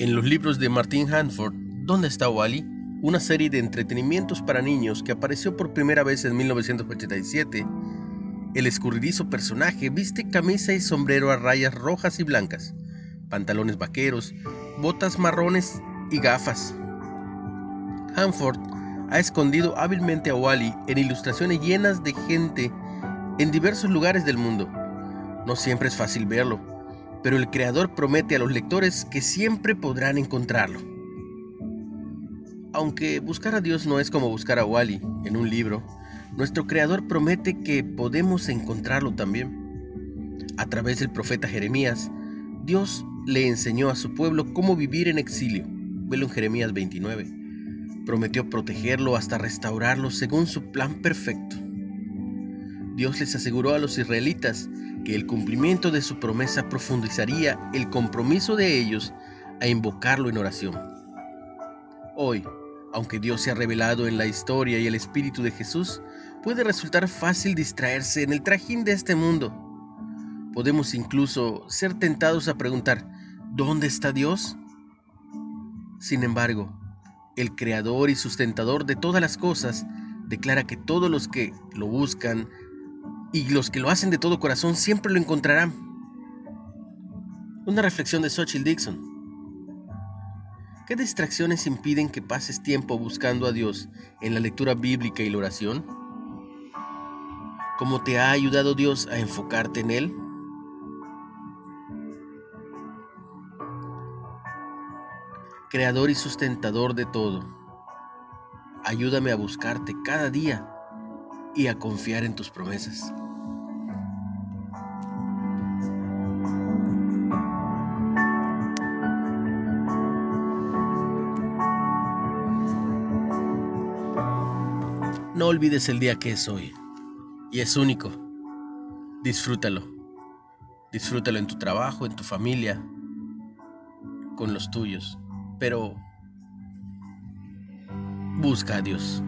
En los libros de Martin Hanford, ¿Dónde está Wally? Una serie de entretenimientos para niños que apareció por primera vez en 1987. El escurridizo personaje viste camisa y sombrero a rayas rojas y blancas, pantalones vaqueros, botas marrones y gafas. Hanford ha escondido hábilmente a Wally en ilustraciones llenas de gente en diversos lugares del mundo. No siempre es fácil verlo, pero el creador promete a los lectores que siempre podrán encontrarlo. Aunque buscar a Dios no es como buscar a Wally en un libro, nuestro creador promete que podemos encontrarlo también. A través del profeta Jeremías, Dios le enseñó a su pueblo cómo vivir en exilio. Velo en Jeremías 29. Prometió protegerlo hasta restaurarlo según su plan perfecto. Dios les aseguró a los israelitas que el cumplimiento de su promesa profundizaría el compromiso de ellos a invocarlo en oración. Hoy, aunque Dios se ha revelado en la historia y el espíritu de Jesús, puede resultar fácil distraerse en el trajín de este mundo. Podemos incluso ser tentados a preguntar, ¿dónde está Dios? Sin embargo, el creador y sustentador de todas las cosas declara que todos los que lo buscan y los que lo hacen de todo corazón siempre lo encontrarán. Una reflexión de Xochitl Dixon. ¿Qué distracciones impiden que pases tiempo buscando a Dios en la lectura bíblica y la oración? ¿Cómo te ha ayudado Dios a enfocarte en Él? Creador y sustentador de todo, ayúdame a buscarte cada día y a confiar en tus promesas. No olvides el día que es hoy y es único. Disfrútalo. Disfrútalo en tu trabajo, en tu familia, con los tuyos. Pero busca a Dios.